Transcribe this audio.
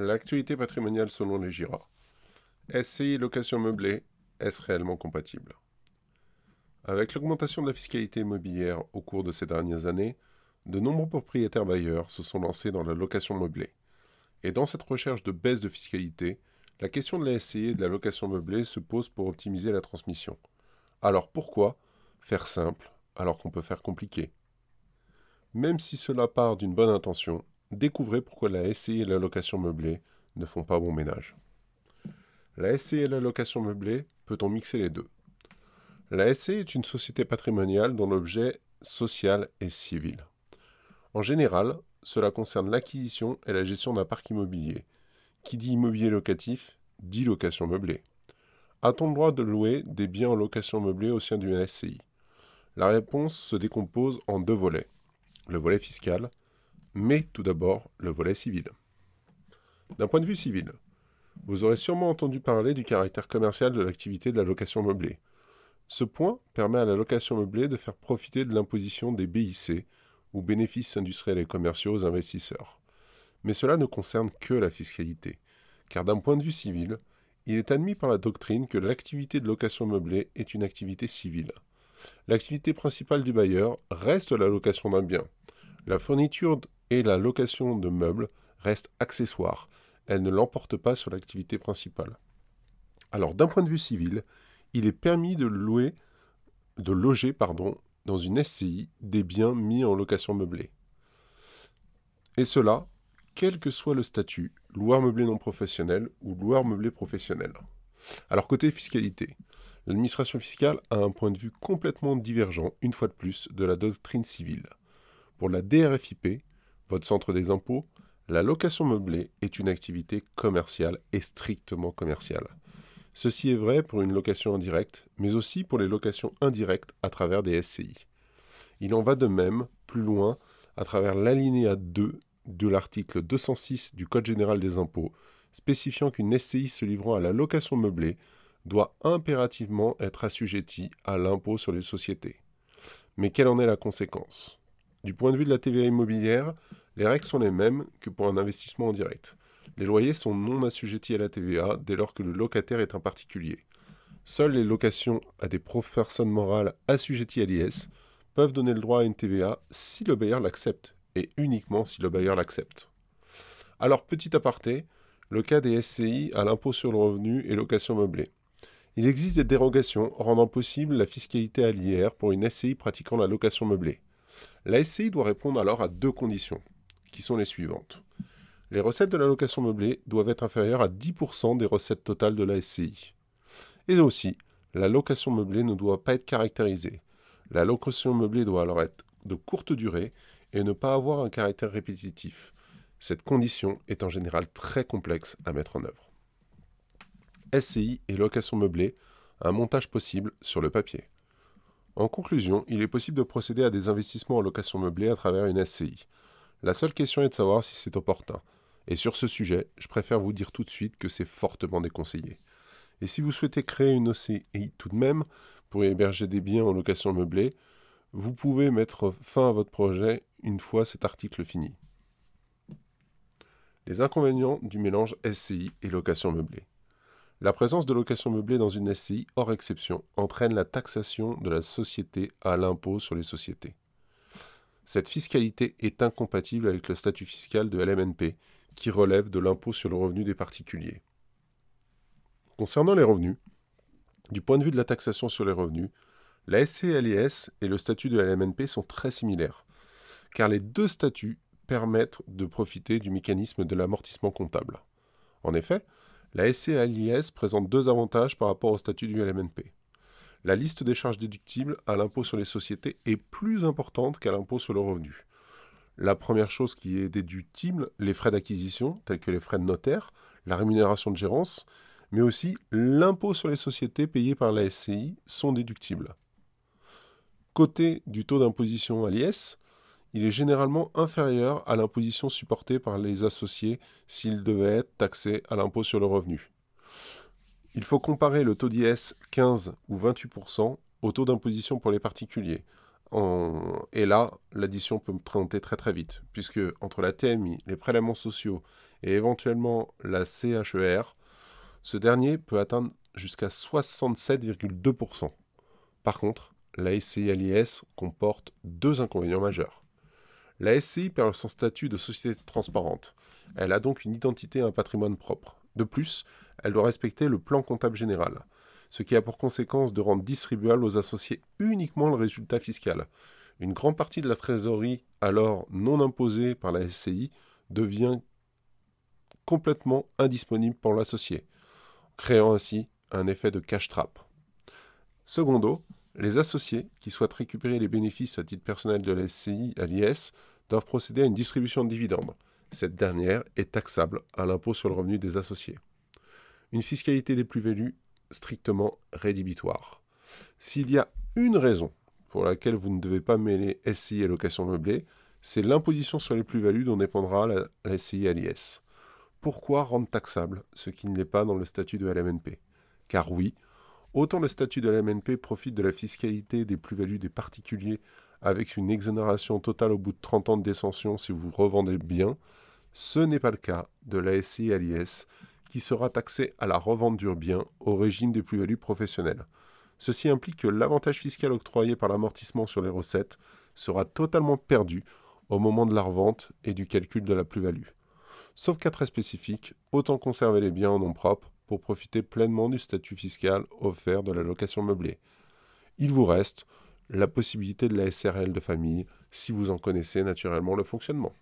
L'actualité patrimoniale selon les GIRA. SCI location meublée, est-ce réellement compatible Avec l'augmentation de la fiscalité immobilière au cours de ces dernières années, de nombreux propriétaires bailleurs se sont lancés dans la location meublée. Et dans cette recherche de baisse de fiscalité, la question de la SCI et de la location meublée se pose pour optimiser la transmission. Alors pourquoi faire simple alors qu'on peut faire compliqué? Même si cela part d'une bonne intention, découvrez pourquoi la SCI et la location meublée ne font pas bon ménage. La SCI et la location meublée, peut-on mixer les deux? La SCI est une société patrimoniale dont l'objet social est civil. En général, cela concerne l'acquisition et la gestion d'un parc immobilier. Qui dit immobilier locatif dit location meublée. A-t-on le droit de louer des biens en location meublée au sein d'une SCI La réponse se décompose en deux volets. Le volet fiscal mais tout d'abord le volet civil. D'un point de vue civil, vous aurez sûrement entendu parler du caractère commercial de l'activité de la location meublée. Ce point permet à la location meublée de faire profiter de l'imposition des BIC, ou bénéfices industriels et commerciaux aux investisseurs. Mais cela ne concerne que la fiscalité, car d'un point de vue civil, il est admis par la doctrine que l'activité de location meublée est une activité civile. L'activité principale du bailleur reste la location d'un bien. La fourniture et la location de meubles reste accessoire. Elle ne l'emporte pas sur l'activité principale. Alors d'un point de vue civil, il est permis de louer, de loger pardon, dans une SCI des biens mis en location meublée. Et cela, quel que soit le statut, loueur meublé non professionnel ou loueur meublé professionnel. Alors côté fiscalité, l'administration fiscale a un point de vue complètement divergent, une fois de plus, de la doctrine civile. Pour la DRFIP, votre centre des impôts, la location meublée est une activité commerciale et strictement commerciale. Ceci est vrai pour une location indirecte, mais aussi pour les locations indirectes à travers des SCI. Il en va de même, plus loin, à travers l'alinéa 2 de l'article 206 du Code général des impôts, spécifiant qu'une SCI se livrant à la location meublée doit impérativement être assujettie à l'impôt sur les sociétés. Mais quelle en est la conséquence? Du point de vue de la TVA immobilière, les règles sont les mêmes que pour un investissement en direct. Les loyers sont non assujettis à la TVA dès lors que le locataire est un particulier. Seules les locations à des personnes morales assujetties à l'IS peuvent donner le droit à une TVA si le bailleur l'accepte, et uniquement si le bailleur l'accepte. Alors, petit aparté, le cas des SCI à l'impôt sur le revenu et location meublée. Il existe des dérogations rendant possible la fiscalité à l'IR pour une SCI pratiquant la location meublée. La SCI doit répondre alors à deux conditions qui sont les suivantes. Les recettes de la location meublée doivent être inférieures à 10% des recettes totales de la SCI. Et aussi, la location meublée ne doit pas être caractérisée. La location meublée doit alors être de courte durée et ne pas avoir un caractère répétitif. Cette condition est en général très complexe à mettre en œuvre. SCI et location meublée, un montage possible sur le papier. En conclusion, il est possible de procéder à des investissements en location meublée à travers une SCI. La seule question est de savoir si c'est opportun. Et sur ce sujet, je préfère vous dire tout de suite que c'est fortement déconseillé. Et si vous souhaitez créer une OCI tout de même pour héberger des biens en location meublée, vous pouvez mettre fin à votre projet une fois cet article fini. Les inconvénients du mélange SCI et location meublée. La présence de location meublée dans une SCI, hors exception, entraîne la taxation de la société à l'impôt sur les sociétés. Cette fiscalité est incompatible avec le statut fiscal de LMNP, qui relève de l'impôt sur le revenu des particuliers. Concernant les revenus, du point de vue de la taxation sur les revenus, la SCLIS et le statut de LMNP sont très similaires, car les deux statuts permettent de profiter du mécanisme de l'amortissement comptable. En effet, la SCLIS présente deux avantages par rapport au statut du LMNP la liste des charges déductibles à l'impôt sur les sociétés est plus importante qu'à l'impôt sur le revenu. La première chose qui est déductible, les frais d'acquisition, tels que les frais de notaire, la rémunération de gérance, mais aussi l'impôt sur les sociétés payé par la SCI sont déductibles. Côté du taux d'imposition à l'IS, il est généralement inférieur à l'imposition supportée par les associés s'ils devaient être taxés à l'impôt sur le revenu. Il faut comparer le taux d'IS 15 ou 28% au taux d'imposition pour les particuliers. Et là, l'addition peut monter très très vite, puisque entre la TMI, les prélèvements sociaux et éventuellement la CHER, ce dernier peut atteindre jusqu'à 67,2%. Par contre, la SCI LIS comporte deux inconvénients majeurs. La SCI perd son statut de société transparente. Elle a donc une identité et un patrimoine propre. De plus, elle doit respecter le plan comptable général, ce qui a pour conséquence de rendre distribuable aux associés uniquement le résultat fiscal. Une grande partie de la trésorerie, alors non imposée par la SCI, devient complètement indisponible pour l'associé, créant ainsi un effet de cash trap. Secondo, les associés qui souhaitent récupérer les bénéfices à titre personnel de la SCI à l'IS doivent procéder à une distribution de dividendes. Cette dernière est taxable à l'impôt sur le revenu des associés. Une fiscalité des plus-values strictement rédhibitoire. S'il y a une raison pour laquelle vous ne devez pas mêler SCI et location meublée, c'est l'imposition sur les plus-values dont dépendra la, SCI à l'IS. Pourquoi rendre taxable ce qui ne l'est pas dans le statut de LMNP Car oui, autant le statut de LMNP profite de la fiscalité des plus-values des particuliers avec une exonération totale au bout de 30 ans de décension si vous revendez le bien, ce n'est pas le cas de la SCI à l'IS qui sera taxé à la revente du bien au régime des plus-values professionnelles. Ceci implique que l'avantage fiscal octroyé par l'amortissement sur les recettes sera totalement perdu au moment de la revente et du calcul de la plus-value. Sauf cas très spécifique, autant conserver les biens en nom propre pour profiter pleinement du statut fiscal offert de la location meublée. Il vous reste la possibilité de la SRL de famille si vous en connaissez naturellement le fonctionnement.